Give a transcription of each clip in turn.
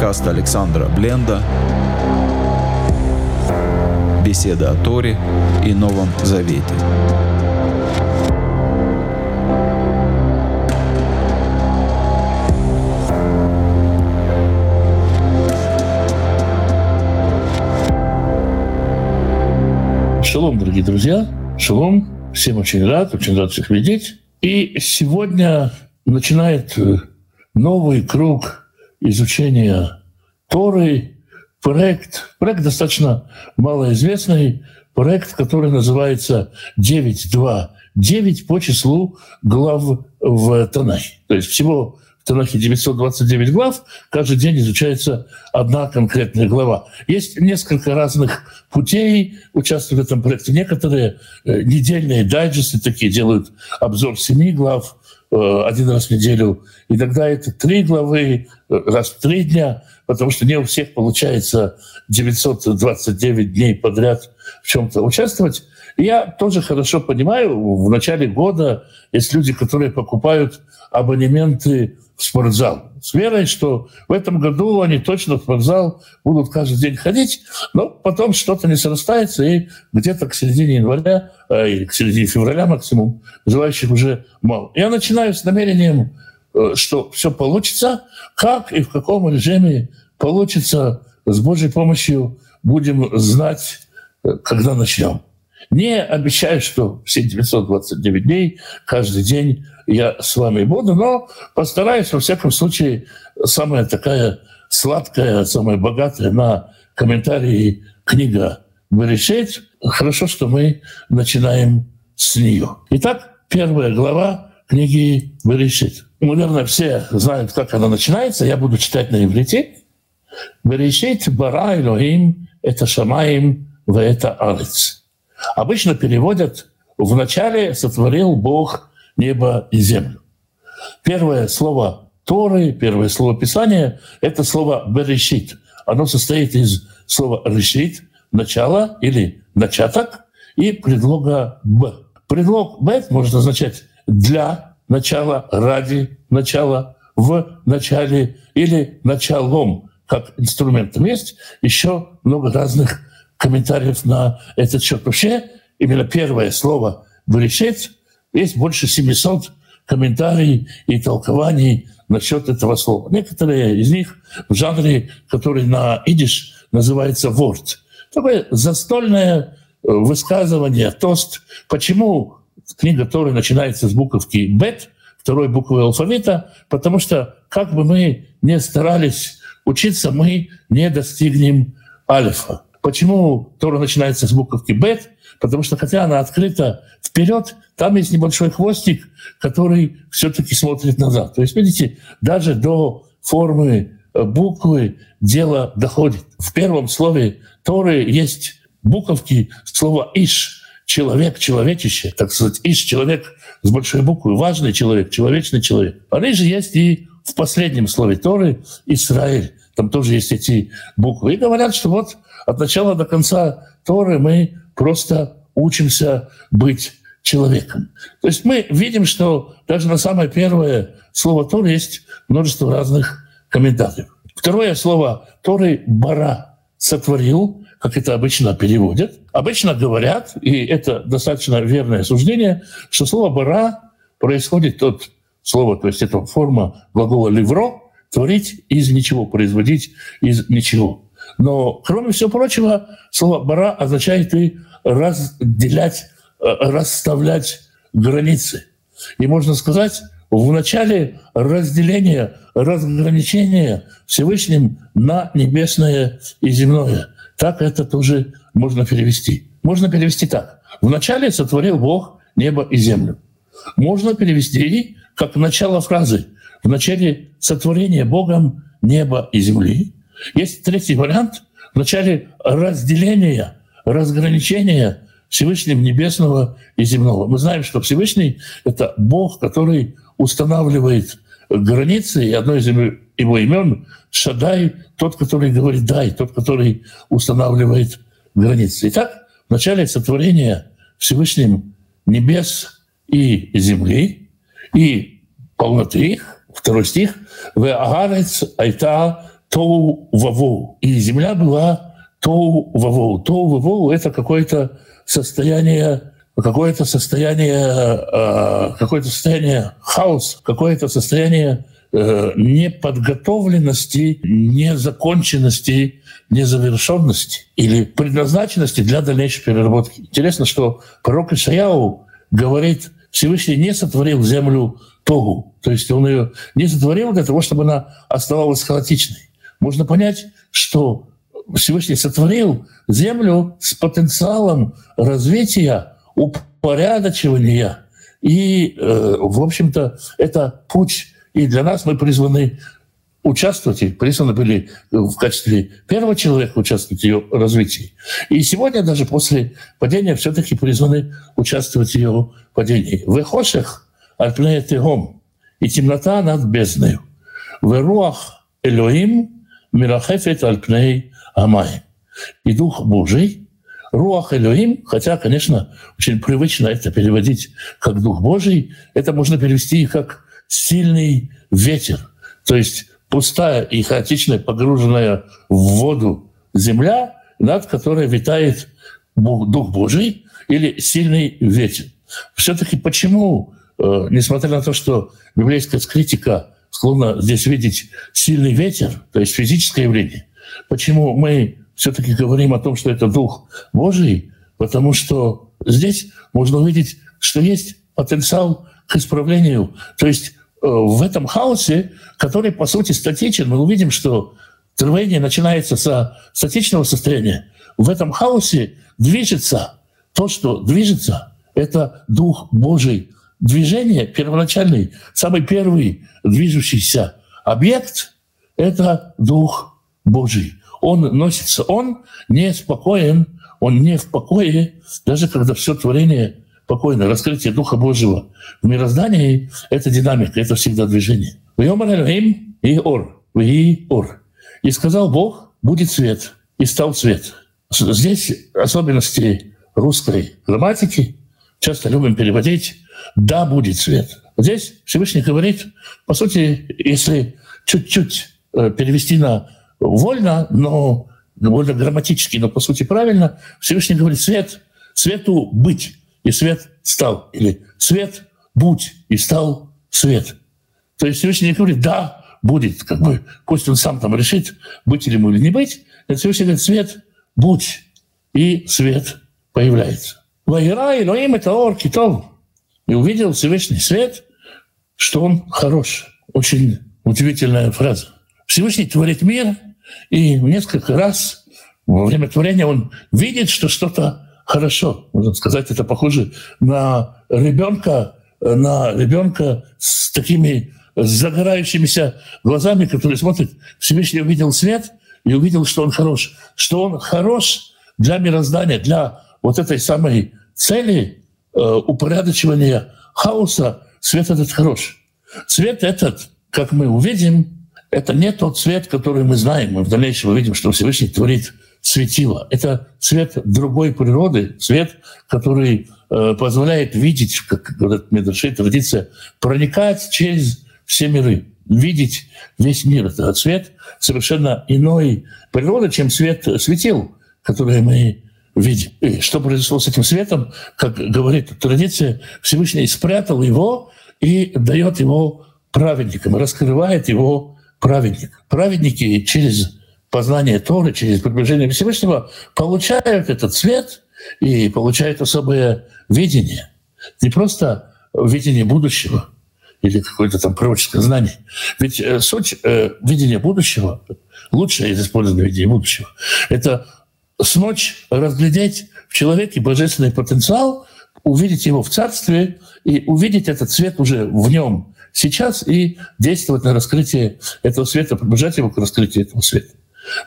Подкаст Александра Бленда. Беседа о Торе и Новом Завете. Шалом, дорогие друзья. Шалом. Всем очень рад, очень рад всех видеть. И сегодня начинает э, новый круг изучения Торы, проект, проект достаточно малоизвестный, проект, который называется 9.2.9 по числу глав в Танахе. То есть всего в Танахе 929 глав, каждый день изучается одна конкретная глава. Есть несколько разных путей участвовать в этом проекте. Некоторые э, недельные дайджесты такие делают обзор семи глав один раз в неделю. И тогда это три главы, э, раз в три дня, потому что не у всех получается 929 дней подряд в чем-то участвовать. Я тоже хорошо понимаю, в начале года есть люди, которые покупают абонементы в спортзал. С верой, что в этом году они точно в спортзал будут каждый день ходить, но потом что-то не срастается, и где-то к середине января э, или к середине февраля максимум желающих уже мало. Я начинаю с намерением, э, что все получится, как и в каком режиме получится с Божьей помощью, будем знать, э, когда начнем. Не обещаю, что все 929 дней, каждый день я с вами буду, но постараюсь, во всяком случае, самая такая сладкая, самая богатая на комментарии книга Берешит. Хорошо, что мы начинаем с нее. Итак, первая глава книги Берешит. Ну, наверное, все знают, как она начинается. Я буду читать на иврите. Берешит бара Элохим это шамаим в это арец. Обычно переводят «вначале сотворил Бог небо и землю. Первое слово Торы, первое слово Писания — это слово «берешит». Оно состоит из слова «решит» — начало или «начаток» и предлога «б». Предлог «б» может означать «для начала», «ради начала», «в начале» или «началом» как инструментом. Есть еще много разных комментариев на этот счет. Вообще, именно первое слово «берешит» Есть больше 700 комментариев и толкований насчет этого слова. Некоторые из них в жанре, который на идиш называется ворд. Такое застольное э, высказывание, тост. Почему книга Торы начинается с буковки «бет», второй буквы алфавита? Потому что как бы мы ни старались учиться, мы не достигнем алифа. Почему Тора начинается с буковки «бет»? Потому что хотя она открыта вперед, там есть небольшой хвостик, который все-таки смотрит назад. То есть, видите, даже до формы э, буквы дело доходит. В первом слове Торы есть буковки слова «иш», человек, человечище, так сказать, «иш» — человек с большой буквы, важный человек, человечный человек. Они же есть и в последнем слове Торы «Израиль». Там тоже есть эти буквы. И говорят, что вот от начала до конца Торы мы просто учимся быть человеком. То есть мы видим, что даже на самое первое слово Торы есть множество разных комментариев. Второе слово Торы «бара» сотворил, как это обычно переводят. Обычно говорят, и это достаточно верное суждение, что слово «бара» происходит от слова, то есть это форма глагола «ливро», творить из ничего, производить из ничего. Но, кроме всего прочего, слово «бара» означает и разделять, э, расставлять границы. И можно сказать, в начале разделения, разграничения Всевышним на небесное и земное. Так это тоже можно перевести. Можно перевести так. Вначале сотворил Бог небо и землю. Можно перевести как начало фразы. В начале сотворения Богом неба и земли. Есть третий вариант. В начале разделения, разграничения Всевышним небесного и земного. Мы знаем, что Всевышний — это Бог, который устанавливает границы, и одно из его имен — Шадай, тот, который говорит «дай», тот, который устанавливает границы. Итак, в начале сотворения Всевышним небес и земли, и полноты их, второй стих, «Ве агарец айта Тоу Вавоу. И земля была Тоу Вавоу. Тоу Вавоу — это какое-то состояние какое-то состояние, а, какое-то состояние хаоса, какое-то состояние э, неподготовленности, незаконченности, незавершенности или предназначенности для дальнейшей переработки. Интересно, что пророк Ишаяу говорит, Всевышний не сотворил землю Тогу, то есть он ее не сотворил для того, чтобы она оставалась хаотичной. Можно понять, что Всевышний сотворил землю с потенциалом развития, упорядочивания. И, э, в общем-то, это путь и для нас мы призваны участвовать, и призваны были в качестве первого человека участвовать в ее развитии. И сегодня даже после падения все-таки призваны участвовать в ее падении. В Эхошех альпнея тегом, и темнота над бездною. В руах Элоим мирахефет альпней амай. И Дух Божий, Руах Элоим, хотя, конечно, очень привычно это переводить как Дух Божий, это можно перевести как сильный ветер. То есть пустая и хаотичная, погруженная в воду земля, над которой витает Дух Божий или сильный ветер. Все-таки почему, э, несмотря на то, что библейская критика склонна здесь видеть сильный ветер, то есть физическое явление, почему мы все-таки говорим о том, что это Дух Божий? Потому что здесь можно увидеть, что есть потенциал к исправлению. То есть Э, в этом хаосе, который, по сути, статичен, мы увидим, что творение начинается со статичного состояния. В этом хаосе движется то, что движется, это Дух Божий. Движение первоначальный, самый первый движущийся объект – это Дух Божий. Он носится, он не спокоен, он не в покое, даже когда все творение спокойно. Раскрытие Духа Божьего в мироздании — это динамика, это всегда движение. «Вьомар и ор, и ор». И сказал Бог, будет свет, и стал свет. Здесь особенности русской грамматики часто любим переводить «да будет свет». Здесь Всевышний говорит, по сути, если чуть-чуть э, перевести на вольно, но довольно грамматически, но по сути правильно, Всевышний говорит «свет», «свету быть» и свет стал. Или свет будь, и стал свет. То есть Всевышний говорит, да, будет, как бы, пусть он сам там решит, быть или ему или не быть. Это Всевышний говорит, свет будь, и свет появляется. Вайра и Лоим это ор китов. И увидел Всевышний свет, что он хорош. Очень удивительная фраза. Всевышний творит мир, и несколько раз во время творения он видит, что что-то хорошо, можно сказать, это похоже на ребенка, на ребенка с такими загорающимися глазами, который смотрит, Всевышний увидел свет и увидел, что он хорош. Что он хорош для мироздания, для вот этой самой цели упорядочивания хаоса, свет этот хорош. Свет этот, как мы увидим, это не тот свет, который мы знаем. Мы в дальнейшем увидим, что Всевышний творит светило. Это свет другой природы, свет, который э, позволяет видеть, как говорят Медрашей, традиция, проникать через все миры, видеть весь мир. Это цвет совершенно иной природы, чем свет светил, который мы видим. И что произошло с этим светом, как говорит традиция, Всевышний спрятал его и дает его праведникам, раскрывает его праведник. Праведники через познание Торы, через приближение Всевышнего, получают этот цвет и получают особое видение. Не просто видение будущего или какое-то там пророческое знание. Ведь э, суть э, видения будущего, лучшее из использования видения будущего, это смочь разглядеть в человеке божественный потенциал, увидеть его в царстве и увидеть этот цвет уже в нем сейчас и действовать на раскрытие этого света, приближать его к раскрытию этого света.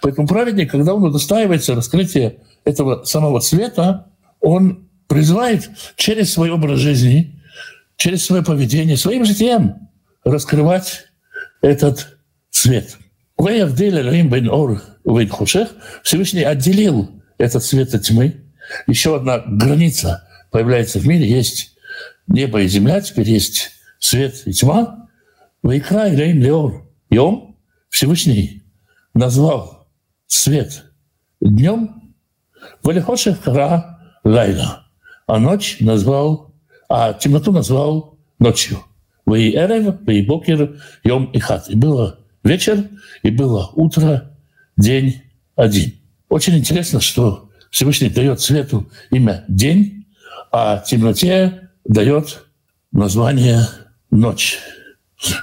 Поэтому праведник, когда он удостаивается раскрытия этого самого цвета, он призывает через свой образ жизни, через свое поведение, своим житием раскрывать этот цвет. Всевышний отделил этот свет от тьмы. Еще одна граница появляется в мире. Есть небо и земля, теперь есть свет и тьма. Вайкра и Леор. Йом Всевышний назвал свет днем, Валихошев кара лайла, а ночь назвал, а темноту назвал ночью. Вы эрев, вы бокер, йом и хат. И было вечер, и было утро, день один. Очень интересно, что Всевышний дает свету имя день, а темноте дает название ночь.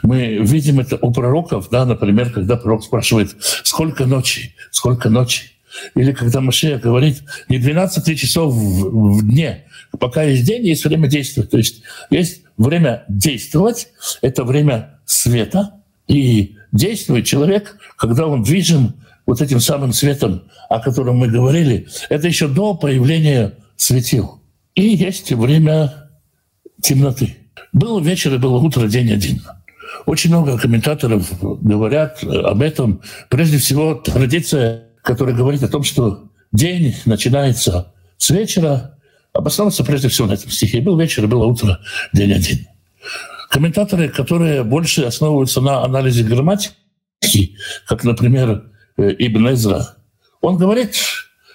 Мы видим это у пророков, да, например, когда пророк спрашивает, сколько ночи, сколько ночи. Или когда Машия говорит, не 12 часов в, в дне, пока есть день, есть время действовать. То есть есть время действовать, это время света, и действует человек, когда он движен вот этим самым светом, о котором мы говорили, это еще до появления светил. И есть время темноты. Был вечер и было утро, день один. Очень много комментаторов говорят об этом. Прежде всего, традиция, которая говорит о том, что день начинается с вечера, обосновывается прежде всего на этом стихе. Был вечер, было утро, день один. Комментаторы, которые больше основываются на анализе грамматики, как, например, э, Ибн Эзра, он говорит,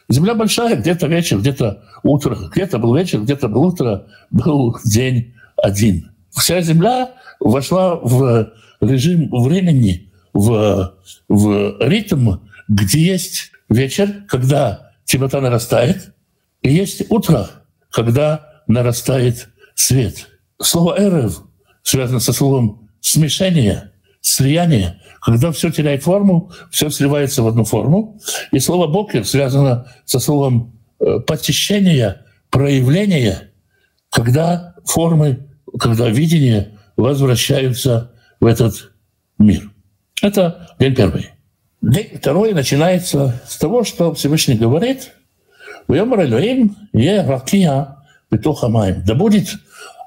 земля большая, где-то вечер, где-то утро, где-то был вечер, где-то был утро, был день один. Вся земля вошла в режим времени, в, в ритм, где есть вечер, когда темнота нарастает, и есть утро, когда нарастает свет. Слово «эрев» связано со словом «смешение», «слияние», когда все теряет форму, все сливается в одну форму. И слово «бокер» связано со словом э, «посещение», «проявление», когда формы, когда видение возвращаются в этот мир. Это день первый. День второй начинается с того, что Всевышний говорит. Да будет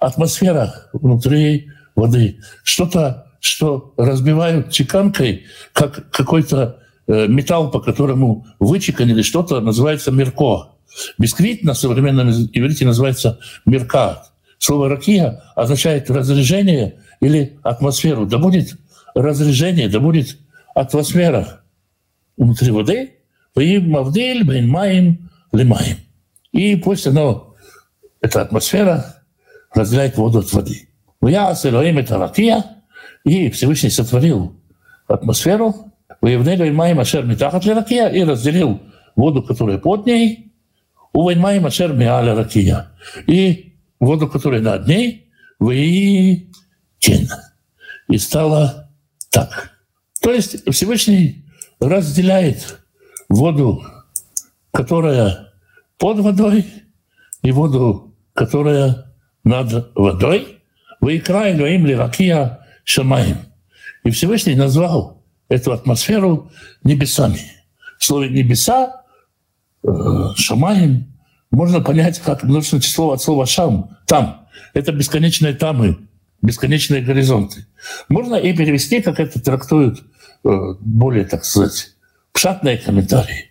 атмосфера внутри воды, что-то, что разбивают чеканкой, как какой-то э, металл, по которому вычеканили что-то, называется мерко. Бисквит на современном иврите называется меркат. Слово «ракия» означает разрежение или атмосферу. Да будет разрежение, да будет атмосфера внутри воды. «Ваим мавдиль бен маим лимаим». И пусть оно, эта атмосфера, разделяет воду от воды. Я с Элоим это и Всевышний сотворил атмосферу, выявляли маем ашер митахат ракия и разделил воду, которая под ней, у маем ашер миаля ракия. И воду, которая над ней, выйден. И стало так. То есть Всевышний разделяет воду, которая под водой, и воду, которая над водой. Вы край им ли ракия шамаем. И Всевышний назвал эту атмосферу небесами. В слове «небеса» э, шамаем можно понять как множественное число от слова «шам» — «там». Это бесконечные тамы, бесконечные горизонты. Можно и перевести, как это трактуют э, более, так сказать, пшатные комментарии.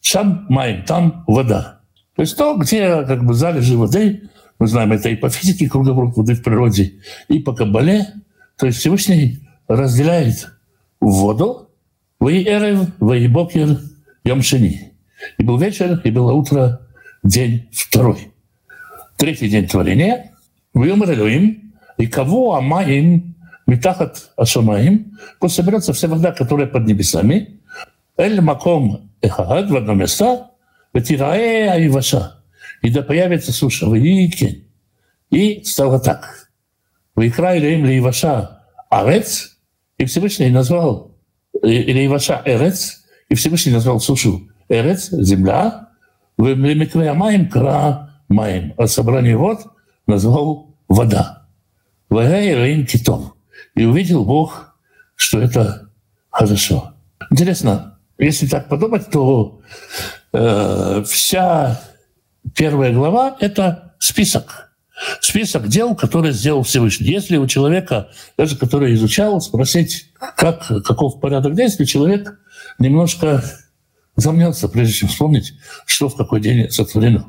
«Шам маем», «там вода». То есть то, где как бы залежи воды, мы знаем это и по физике круговорот воды в природе, и по кабале, то есть Всевышний разделяет воду, «Вы эрев, вы бокер, ямшини». И был вечер, и было утро, день второй. Третий день творения. Вымер Элюим, и кого Амаим, Митахат Ашамаим, пусть соберется вся вода, которая под небесами, Эль Маком Эхагад в одно место, Ветирае Айваша, и да появится суша, Вейкен. И стало так. Вайкра Илюим Лейваша Арец, и Всевышний назвал или Иваша Эрец, и Всевышний назвал сушу Эрец, земля, Лемиквея маем кра маем. А собрание вод назвал вода. Вагай китом. И увидел Бог, что это хорошо. Интересно, если так подумать, то э, вся первая глава — это список. Список дел, которые сделал Всевышний. Если у человека, даже который изучал, спросить, как, каков порядок действий, человек немножко замнется, прежде чем вспомнить, что в какой день сотворено.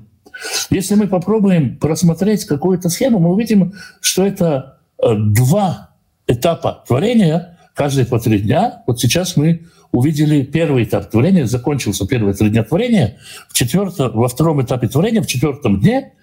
Если мы попробуем просмотреть какую-то схему, мы увидим, что это э, два этапа творения, каждые по три дня. Вот сейчас мы увидели первый этап творения, закончился первые три дня творения. В четвертом, во втором этапе творения, в четвертом дне,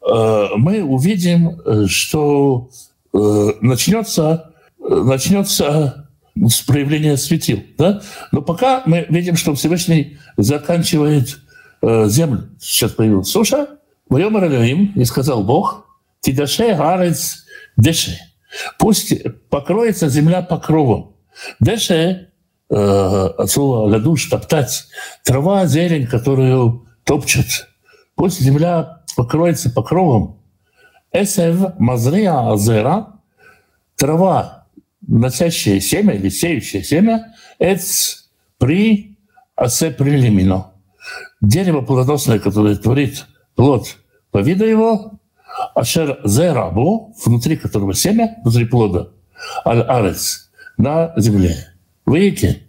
э, мы увидим, э, что э, начнется, начнется с проявления светил. Да? Но пока мы видим, что Всевышний заканчивает землю. Сейчас появилась суша. Воем Элоим, и сказал Бог, Тидаше гарец деше. Пусть покроется земля покровом. Деше э, от слова ладуш, топтать. Трава, зелень, которую топчут. Пусть земля покроется покровом. Эсев мазрия азера. Трава, носящая семя или сеющее семя. Эц при асе прилимино. Дерево плодоносное, которое творит плод по виду его, Ашер зерабу, внутри которого семя, внутри плода, аль-арец, на земле. Видите?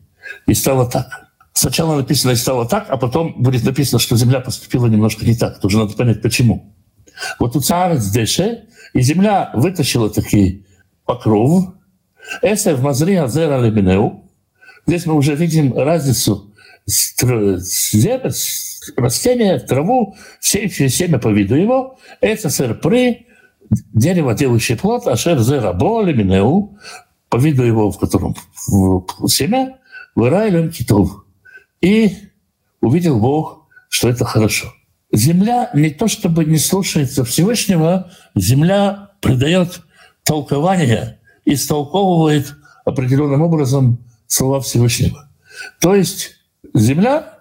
И стало так. Сначала написано «и стало так», а потом будет написано, что земля поступила немножко не так. Тоже надо понять, почему. Вот у царец деше, и земля вытащила такие покров. Эсер в мазри азера лебинеу. Здесь мы уже видим разницу растение, траву, сеющее семя по виду его, это сэр при, дерево, делающее плод, а шер зе рабо минеу, по виду его, в котором семя, вырайлем китов. И увидел Бог, что это хорошо. Земля не то чтобы не слушается Всевышнего, земля придает толкование, истолковывает определенным образом слова Всевышнего. То есть земля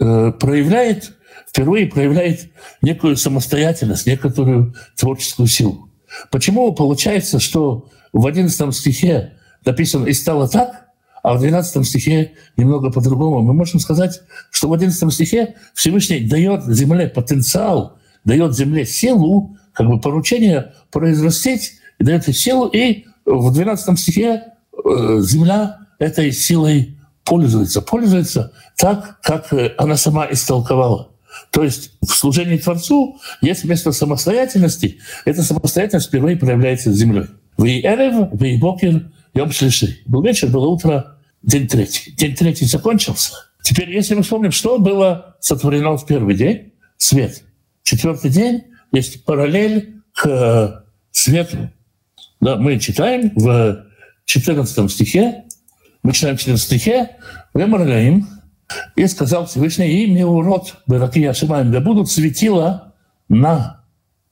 Э, проявляет, впервые проявляет некую самостоятельность, некоторую творческую силу. Почему получается, что в 11 стихе написано «и стало так», а в 12 стихе немного по-другому. Мы можем сказать, что в 11 стихе Всевышний дает земле потенциал, дает земле силу, как бы поручение произрастить, и дает ей силу, и в 12 стихе э, земля этой силой пользуется, пользуется так, как э, она сама истолковала. То есть в служении Творцу есть место самостоятельности. Эта самостоятельность впервые проявляется землей. Вы эрев, вы бокер, йом шлиши. Был вечер, было утро, день третий. День третий закончился. Теперь, если мы вспомним, что было сотворено в первый день, свет. Четвертый день есть параллель к э, свету. Да, мы читаем в 14 стихе, мы читаем в 14 стихе, «Вемаргаим, и сказал Всевышний, имя урод, Бераки Ашимаем, да будут светила на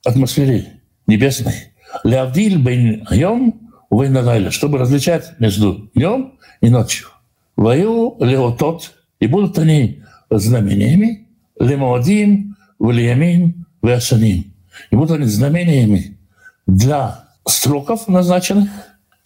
атмосфере небесной. Лявдиль бен айом, вейнагайля, чтобы различать между днем и ночью. Вою леотот, и будут они знамениями, лемоадим, влиямин, вяшаним. И будут они знамениями для сроков назначенных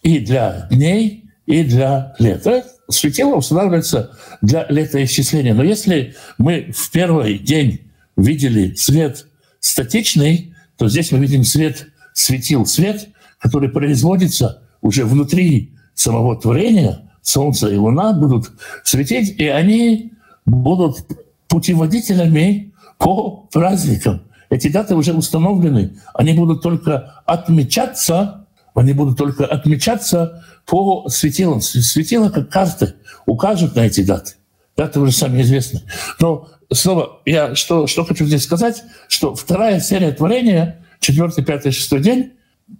и для дней, и для лета. Светило устанавливается для летоисчисления. Но если мы в первый день видели свет статичный, то здесь мы видим свет светил, свет, который производится уже внутри самого творения. Солнце и Луна будут светить, и они будут путеводителями по праздникам. Эти даты уже установлены. Они будут только отмечаться, они будут только отмечаться по светилам. Светила как карты укажут на эти даты. Даты уже сами известны. Но снова я что, что хочу здесь сказать, что вторая серия творения, четвертый, пятый, шестой день,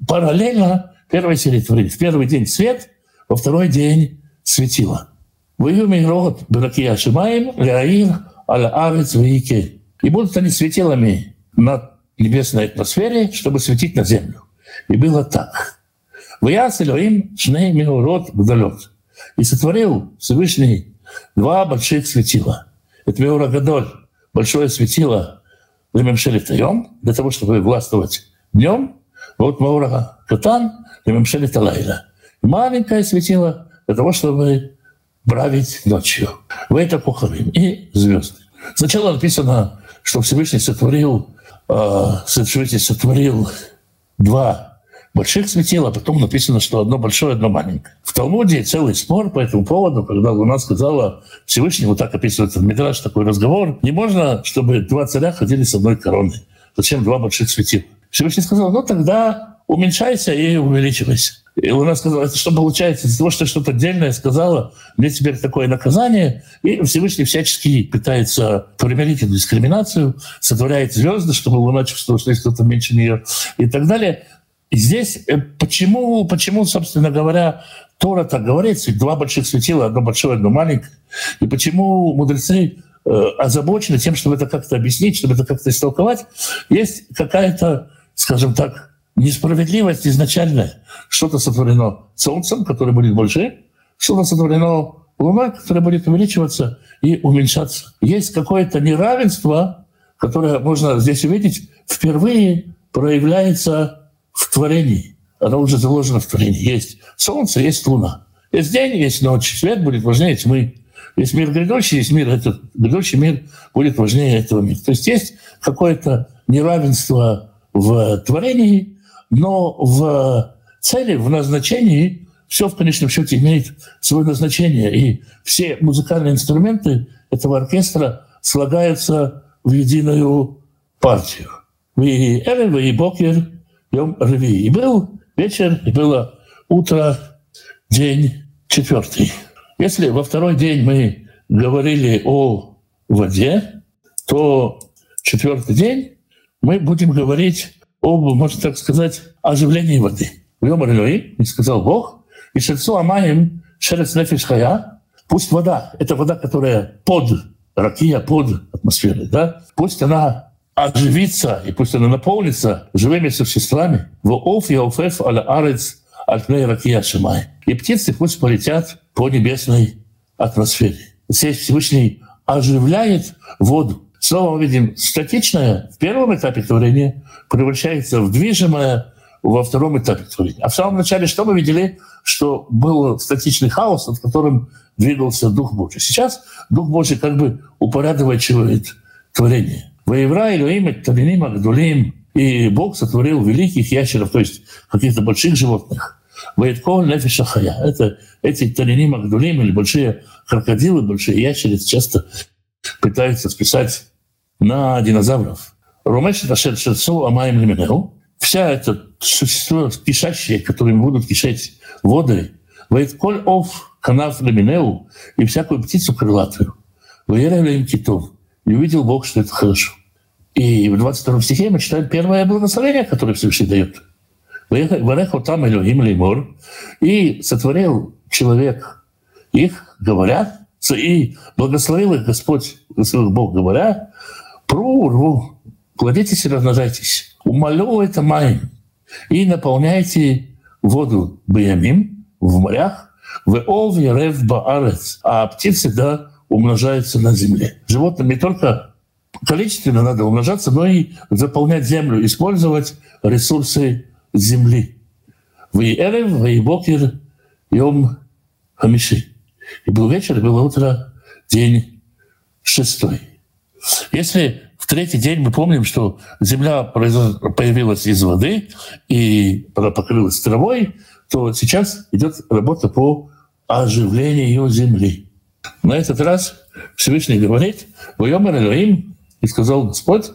параллельно первой серии творения. В первый день свет, во второй день светило. Воюми род Беракия Шимаем, Ляир, Аля Арец, Вейке. И будут они светилами над небесной атмосфере, чтобы светить на землю. И было так. Ваяс Элоим шней меурот гдалет. И сотворил Всевышний два больших светила. Это Меура Гадоль, большое светило Для того, чтобы властвовать днем. Вот Меура Катан, Лемемшели Талайла. Маленькое светило для того, чтобы править ночью. Вы это похорим. И звезды. Сначала написано, что Всевышний сотворил, э, Всевышний сотворил два больших светил, а потом написано, что одно большое, одно маленькое. В Талмуде целый спор по этому поводу, когда Луна сказала Всевышнему, так описывается в Мидраш такой разговор, не можно, чтобы два царя ходили с одной короной. Зачем два больших светила? Всевышний сказал, ну тогда уменьшайся и увеличивайся. И Луна сказала, это что получается? Из-за того, что что-то отдельное сказала, мне теперь такое наказание. И Всевышний всячески пытается примирить эту дискриминацию, сотворяет звезды, чтобы Луна чувствовала, что есть кто-то меньше нее и так далее. Здесь э, почему, почему, собственно говоря, Тора так говорит, два больших светила, одно большое, одно маленькое. И почему мудрецы э, озабочены тем, чтобы это как-то объяснить, чтобы это как-то истолковать, есть какая-то, скажем так, несправедливость изначальная. Что-то сотворено Солнцем, которое будет больше, что-то сотворено Луной, которая будет увеличиваться и уменьшаться. Есть какое-то неравенство, которое можно здесь увидеть, впервые проявляется творении. Оно уже заложено в творении. Есть Солнце, есть Луна. Есть день, есть ночь. Свет будет важнее тьмы. Есть мир грядущий, есть мир этот. Грядущий мир будет важнее этого мира. То есть есть какое-то неравенство в творении, но в цели, в назначении все в конечном счете имеет свое назначение. И все музыкальные инструменты этого оркестра слагаются в единую партию. И Эрев, и Бокер, Йом Реви. И был вечер, и было утро, день четвертый. Если во второй день мы говорили о воде, то четвертый день мы будем говорить об, можно так сказать, оживлении воды. Вьомар Элои, и сказал Бог, и шерцу амаем шерец нефиш хая, пусть вода, это вода, которая под ракия, под атмосферой, да, пусть она оживится, и пусть она наполнится живыми существами. И птицы пусть полетят по небесной атмосфере. Здесь Всевышний оживляет воду. Снова мы видим статичное в первом этапе творения превращается в движимое во втором этапе творения. А в самом начале что мы видели? Что был статичный хаос, над которым двигался Дух Божий. Сейчас Дух Божий как бы упорядочивает творение. Воевра Илюим Талиним Агдулим, и Бог сотворил великих ящеров, то есть каких-то больших животных. Вайткол Нефиша. Это эти Талиним Агдулим или большие крокодилы, большие ящерицы часто пытаются списать на динозавров. Ромеш это шерцу амаем лименеу. Вся эта существо кишащее, которыми будут кишать воды, коль ов канав лименеу и всякую птицу крылатую. Воеревля им китов. И увидел Бог, что это хорошо. И в 22 стихе мы читаем первое благословение, которое Всевышний дает. Вареху там Элохим леймор. И сотворил человек их, говоря, и благословил их Господь, благословил Бог, говоря, прурву, плодитесь и размножайтесь. Это май и наполняйте воду Баямим в морях, в Ов Ярев Баарец, а птицы да умножаются на земле. Животным не только количественно надо умножаться, но и заполнять землю, использовать ресурсы земли. Вы Эрев, вы Бокер, Йом Хамиши. И был вечер, и было утро, день шестой. Если в третий день мы помним, что земля появилась из воды и покрылась травой, то сейчас идет работа по оживлению земли. На этот раз Всевышний говорит, «Воемер Элоим, и сказал Господь,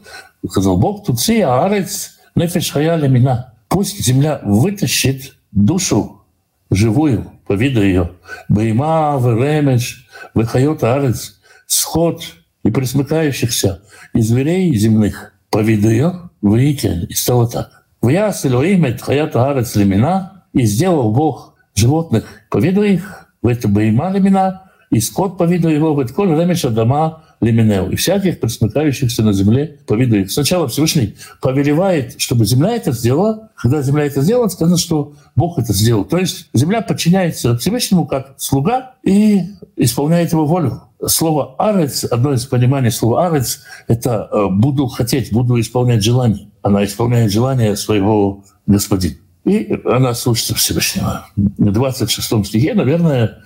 сказал Бог, «Туци аарец нефеш хая мина». Пусть земля вытащит душу живую, по виду ее. Бейма, Веремеш, Вехайот Арец, сход и присмыкающихся, и зверей земных, по виду ее, Вейкен. И стало так. Вяс Элоим эт Хаят Арец лемина, и сделал Бог животных по виду их, в это Бейма лемина, и скот по виду его, в это Коль Ремеш Адама Лиминеу, и всяких присмыкающихся на земле по виду их. Сначала Всевышний повелевает, чтобы земля это сделала. Когда земля это сделала, сказано, что Бог это сделал. То есть земля подчиняется Всевышнему как слуга и исполняет его волю. Слово «арец», одно из пониманий слова «арец» — это э, «буду хотеть», «буду исполнять желание». Она исполняет желание своего господина. И она слушается Всевышнего. В 26 стихе, наверное,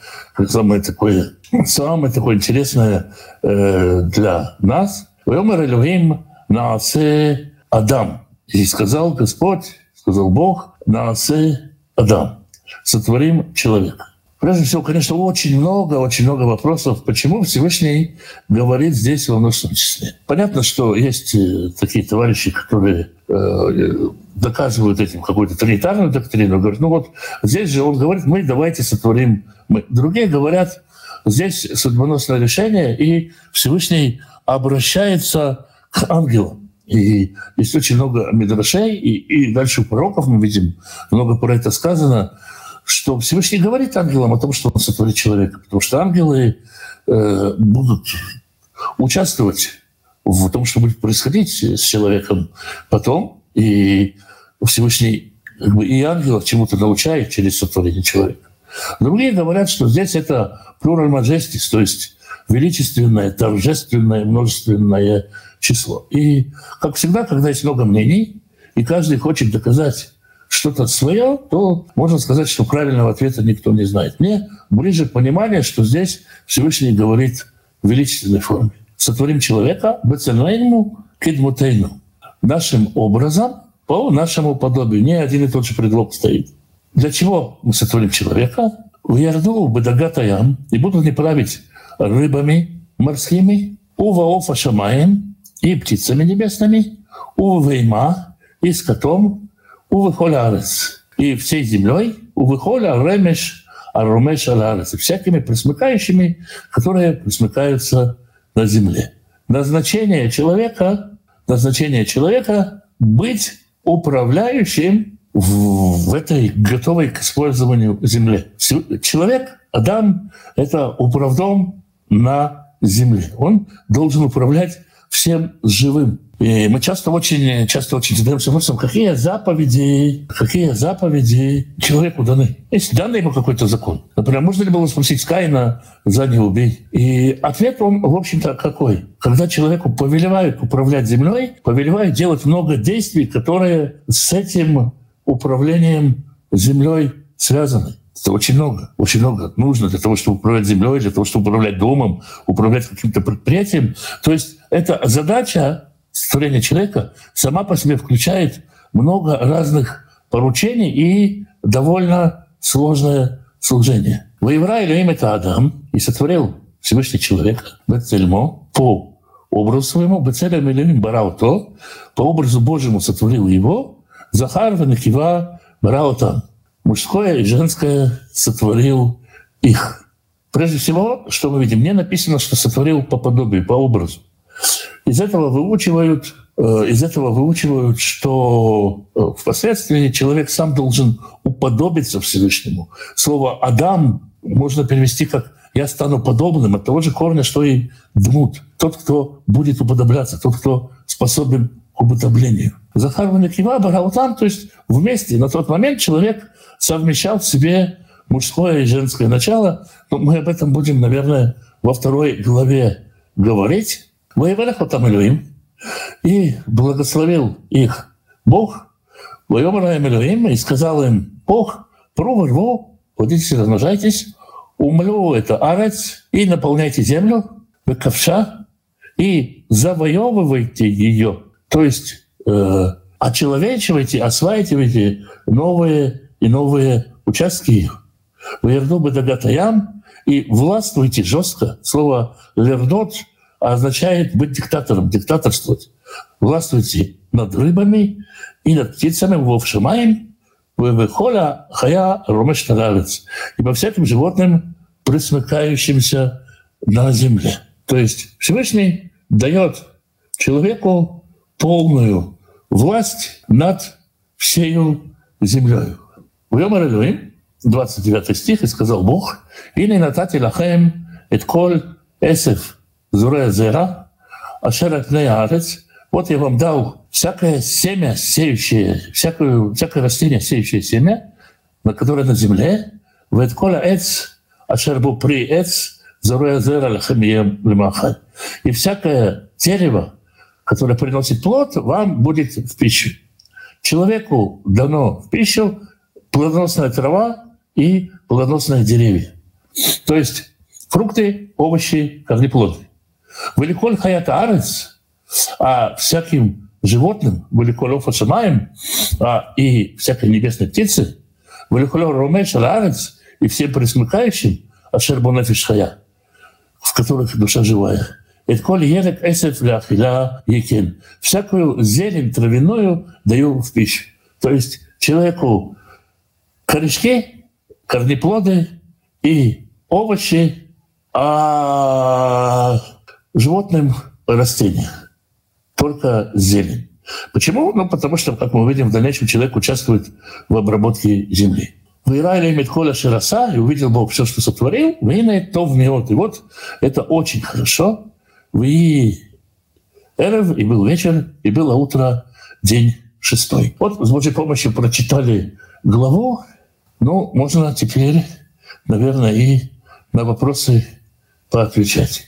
самое такое, самое такое интересное э, для нас. «Вайомер Элохим наасе Адам». И сказал Господь, сказал Бог, наасе Адам. Сотворим человека. Прежде всего, конечно, очень много, очень много вопросов, почему Всевышний говорит здесь во множественном числе. Понятно, что есть э, такие товарищи, которые э, доказывают этим какую-то тринитарную доктрину, говорят, ну вот здесь же он говорит, мы давайте сотворим мы. Другие говорят, здесь судьбоносное решение, и Всевышний обращается к ангелам. И есть очень много мидрашей, и, и дальше пророков мы видим, много про это сказано, что Всевышний говорит ангелам о том, что он сотворит человека, потому что ангелы э, будут участвовать в том, что будет происходить с человеком потом, и Всевышний как бы, и ангелов чему-то научает через сотворение человека. Другие говорят, что здесь это plural majestis, то есть величественное, торжественное, множественное число. И, как всегда, когда есть много мнений, и каждый хочет доказать что-то свое, то можно сказать, что правильного ответа никто не знает. Мне ближе понимание, что здесь Всевышний говорит в величественной форме. Сотворим человека бецельнейну кидмутейну. Нашим образом, по нашему подобию. Не один и тот же предлог стоит. Для чего мы сотворим человека? В Ярду, Бедагатаям, и будут не править рыбами морскими, Ува Шамаем, и птицами небесными, Ува Вейма, и скотом, Ува Холярец, и всей землей, Ува Холя Ремеш, Арумеш Аларец, и всякими присмыкающими, которые присмыкаются на земле. Назначение человека, назначение человека быть управляющим в, в этой готовой к использованию земле. Человек, Адам, это управдом на земле. Он должен управлять всем живым. И мы часто очень, часто очень задаемся вопросом, какие заповеди, какие заповеди человеку даны. Есть данный ему какой-то закон. Например, можно ли было спросить Каина, за не убей? И ответ он, в общем-то, какой? Когда человеку повелевают управлять землей, повелевают делать много действий, которые с этим управлением землей связаны. Это очень много, очень много нужно для того, чтобы управлять землей, для того, чтобы управлять домом, управлять каким-то предприятием. То есть эта задача створения человека сама по себе включает много разных поручений и довольно сложное служение. Воевра Илюим это Адам и сотворил Всевышний человека, Бецельмо, по образу своему, Бецелем Илюим Барауто, по образу Божьему сотворил его, Захар Ванакива Бараутан мужское и женское сотворил их. Прежде всего, что мы видим, мне написано, что сотворил по подобию, по образу. Из этого выучивают, э, из этого выучивают, что э, впоследствии человек сам должен уподобиться Всевышнему. Слово «Адам» можно перевести как «я стану подобным» от того же корня, что и «дмут». Тот, кто будет уподобляться, тот, кто способен к уподоблению. Захар Ванакива Бараутан, то есть вместе на тот момент человек совмещал в себе мужское и женское начало. Но мы об этом будем, наверное, во второй главе говорить. Воевалях Отамилюим и благословил их Бог, Воемара Эмилюим, и сказал им, Бог, пру рву, ходите, размножайтесь, умлю это арец, и наполняйте землю, ковша, и завоевывайте ее. То есть э, очеловечивайте, осваивайте новые и новые участки Верну бы дагатаям и властвуйте жестко. Слово «вернот» означает быть диктатором, диктаторствовать. Властвуйте над рыбами и над птицами, вовшимаем, выхода хая ромеш и по всяким животным, присмыкающимся на земле. То есть Всевышний дает человеку полную власть над всею землей. Вьомар Элюим, 29 стих, и сказал Бог, «Ине натати лахем эт коль эсев зуре зера, ашер от арец, вот я вам дал всякое семя, сеющее, всякое, всякое растение, сеющее семя, на которое на земле, в эт коля эц, ашер бу при эц, зуре зера лахем лимахай. И всякое дерево, которое приносит плод, вам будет в пищу. Человеку дано в пищу плодоносная трава и плодоносные деревья. То есть фрукты, овощи, корнеплоды. Великоль хаята арец, а всяким животным, великоль офашамаем, а и всякой небесной птицы, великоль ромеш арец, и всем присмыкающим, ашер бонефиш хая, в которых душа живая. Это коли ерек эсеф ля екен. Всякую зелень травяную даю в пищу. То есть человеку корешки, корнеплоды и овощи, а животным растения. Только зелень. Почему? Ну, потому что, как мы увидим, в дальнейшем человек участвует в обработке земли. Вырали Митхоля Широса, и увидел Бог все, что сотворил, Вейна то в И вот это очень хорошо. Вы Эрев, и был вечер, и было утро, день шестой. Вот с Божьей помощью прочитали главу. Ну, можно теперь, наверное, и на вопросы поотвечать.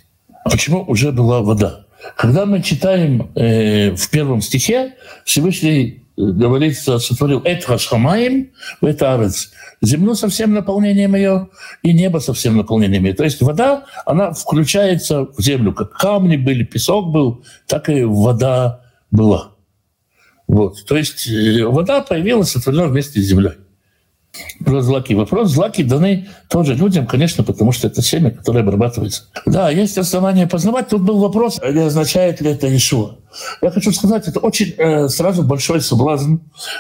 Почему уже была вода? Когда мы читаем э, в первом стихе, Всевышний э, говорится, сотворил «Эт шамаем в арец» землю со всем наполнением ее и небо со всем наполнением ее. То есть вода, она включается в землю. Как камни были, песок был, так и вода была. Вот. То есть э, вода появилась, сотворена вместе с землей про злаки. Вопрос злаки даны тоже людям, конечно, потому что это семя, которое обрабатывается. Да, есть основания познавать. Тут был вопрос, не означает ли это Ишуа. Я хочу сказать, это очень э, сразу большой соблазн,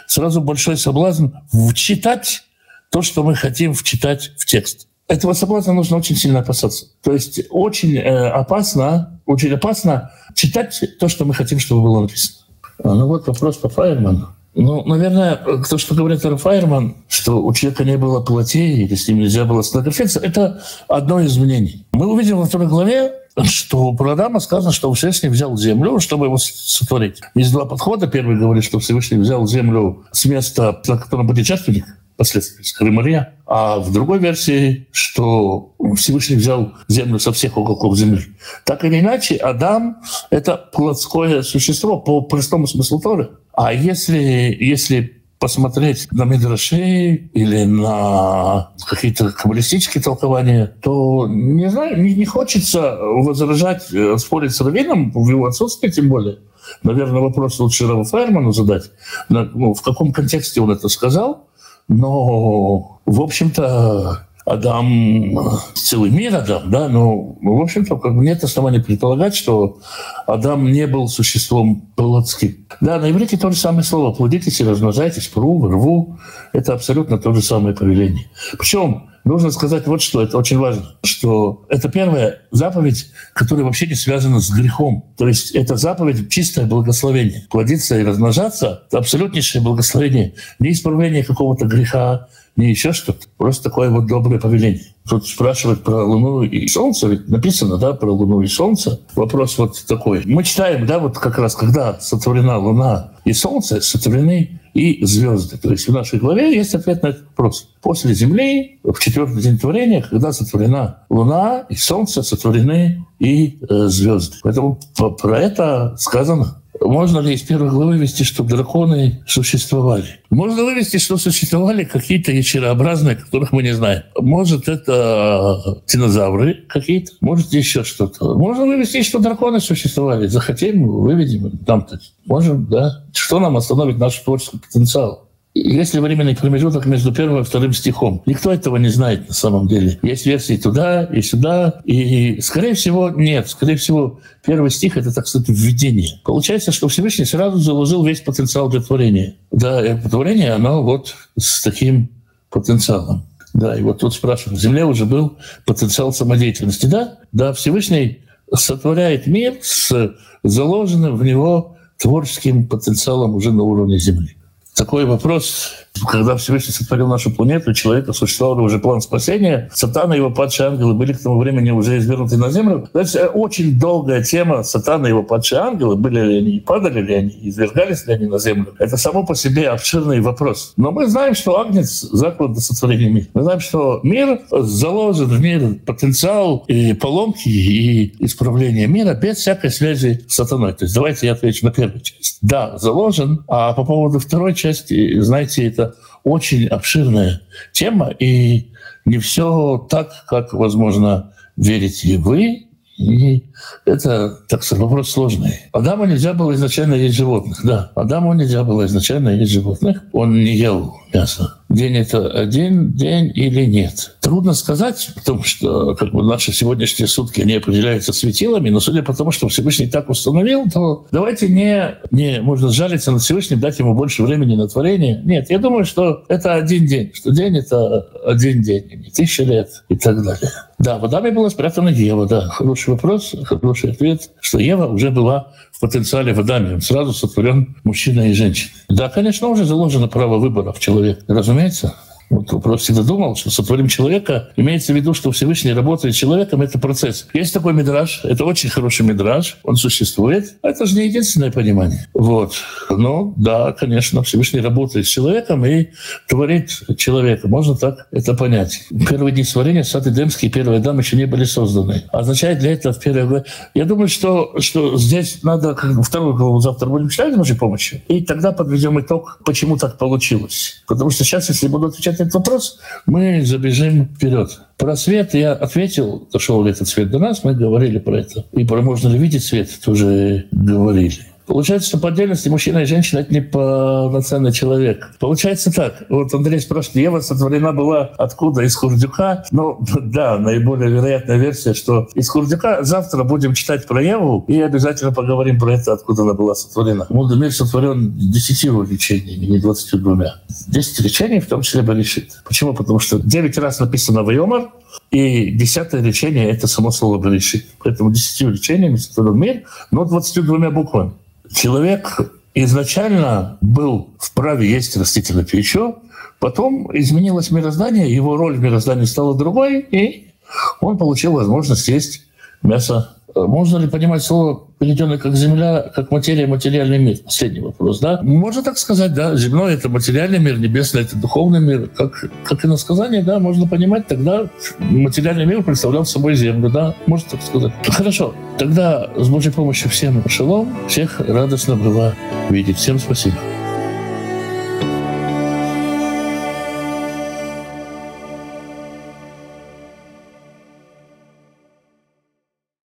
сразу большой соблазн вчитать то, что мы хотим вчитать в текст. Этого соблазна нужно очень сильно опасаться. То есть очень э, опасно, очень опасно читать то, что мы хотим, чтобы было написано. А, ну вот вопрос по Файерману. Ну, наверное, то, что говорит Рафаерман, что у человека не было плотей, или с ним нельзя было сфотографироваться, это одно из мнений. Мы увидим во второй главе, что про Адама сказано, что Всевышний взял землю, чтобы его сотворить. Есть два подхода. Первый говорит, что Всевышний взял землю с места, на котором путешественник, последствия Крымарья. А в другой версии, что Всевышний взял землю со всех уголков земли. Так или иначе, Адам — это плотское существо по простому смыслу Торы. А если, если посмотреть на Мидрашей или на какие-то каббалистические толкования, то, не знаю, не, не хочется возражать, э, спорить с Равином в его отсутствии тем более. Наверное, вопрос лучше Раву Файерману задать. Ну, в каком контексте он это сказал. Но, в общем-то, Адам, целый мир Адам, да, но, в общем-то, как бы нет оснований предполагать, что Адам не был существом плотским. Да, на иврите то же самое слово «плодитесь и размножайтесь», «пру», «рву» — это абсолютно то же самое повеление. Причем нужно сказать вот что, это очень важно, что это первая заповедь, которая вообще не связана с грехом. То есть это заповедь чистое благословение. Плодиться и размножаться — это абсолютнейшее благословение. Не исправление какого-то греха, не еще что-то. Просто такое вот доброе повеление. Тут спрашивают про Луну и Солнце, ведь написано, да, про Луну и Солнце. Вопрос вот такой. Мы читаем, да, вот как раз, когда сотворена Луна и Солнце, сотворены и звезды. То есть в нашей главе есть ответ на этот вопрос. После Земли, в четвертый день творения, когда сотворена Луна и Солнце, сотворены и э, звезды. Поэтому про это сказано. Можно ли из первой главы вывести, что драконы существовали? Можно вывести, что существовали какие-то ящерообразные, которых мы не знаем. Может, это динозавры какие-то, может, еще что-то. Можно вывести, что драконы существовали. Захотим, выведем. Там-то можем, да. Что нам остановит наш творческий потенциал? Есть ли временный промежуток между первым и вторым стихом? Никто этого не знает на самом деле. Есть версии туда и сюда. И, скорее всего, нет. Скорее всего, первый стих — это, так сказать, введение. Получается, что Всевышний сразу заложил весь потенциал для творения. Да, и творение, оно вот с таким потенциалом. Да, и вот тут спрашивают, в Земле уже был потенциал самодеятельности. Да, да, Всевышний сотворяет мир с заложенным в него творческим потенциалом уже на уровне Земли такой вопрос, когда Всевышний сотворил нашу планету, человека существовал уже план спасения, Сатана и его падшие ангелы были к тому времени уже извернуты на землю. Это очень долгая тема Сатана и его падшие ангелы, были ли они, падали ли они, извергались ли они на землю. Это само по себе обширный вопрос. Но мы знаем, что Агнец заклад до сотворения мира. Мы знаем, что мир заложен в мир потенциал и поломки, и исправления мира без всякой связи с сатаной. То есть давайте я отвечу на первую часть. Да, заложен, а по поводу второй части, знаете, это очень обширная тема, и не все так, как, возможно, верите вы. И это, так сказать, вопрос сложный. Адаму нельзя было изначально есть животных. Да, Адаму нельзя было изначально есть животных. Он не ел мясо день это один день или нет. Трудно сказать, потому что как бы, наши сегодняшние сутки не определяются светилами, но судя по тому, что Всевышний так установил, то давайте не, не можно сжалиться над Всевышним, дать ему больше времени на творение. Нет, я думаю, что это один день, что день это один день, не тысяча лет и так далее. Да, в Адаме была спрятана Ева, да. Хороший вопрос, хороший ответ, что Ева уже была в потенциале в Адаме. Сразу сотворен мужчина и женщина. Да, конечно, уже заложено право выбора в человеке, разумеется. Вот вопрос всегда думал, что сотворим человека, имеется в виду, что Всевышний работает человеком, это процесс. Есть такой мидраж, это очень хороший мидраж, он существует. Это же не единственное понимание. Вот. Ну, да, конечно, Всевышний работает с человеком и творит человека. Можно так это понять. Первые дни творения, сад Эдемский первые дамы еще не были созданы. Означает для этого в первое Я думаю, что, что здесь надо вторую главу завтра будем читать с Божьей и тогда подведем итог, почему так получилось. Потому что сейчас, если буду отвечать этот вопрос, мы забежим вперед. Про свет я ответил, дошел ли этот свет до нас, мы говорили про это. И про можно ли видеть свет, тоже говорили. Получается, что по отдельности мужчина и женщина — это не полноценный человек. Получается так. Вот Андрей спрашивает, Ева сотворена была откуда? Из Хурдюка? Ну, да, наиболее вероятная версия, что из Хурдюка. Завтра будем читать про Еву и обязательно поговорим про это, откуда она была сотворена. Мудрый мир сотворен десятью речениями, не двадцатью двумя. Десять речений, в том числе Берешит. Почему? Потому что девять раз написано «Вайомар», и десятое речение — это само слово «Берешит». Поэтому десятью речениями сотворен мир, но двадцатью двумя буквами человек изначально был вправе есть растительную пищу, потом изменилось мироздание, его роль в мироздании стала другой, и он получил возможность есть мясо можно ли понимать слово, переведенное как земля, как материя, материальный мир? Последний вопрос, да? Можно так сказать, да. Земной — это материальный мир, небесный — это духовный мир. Как, как и на сказание, да, можно понимать, тогда материальный мир представлял собой землю, да, можно так сказать. Хорошо, тогда с Божьей помощью всем шалом, всех радостно было видеть. Всем спасибо.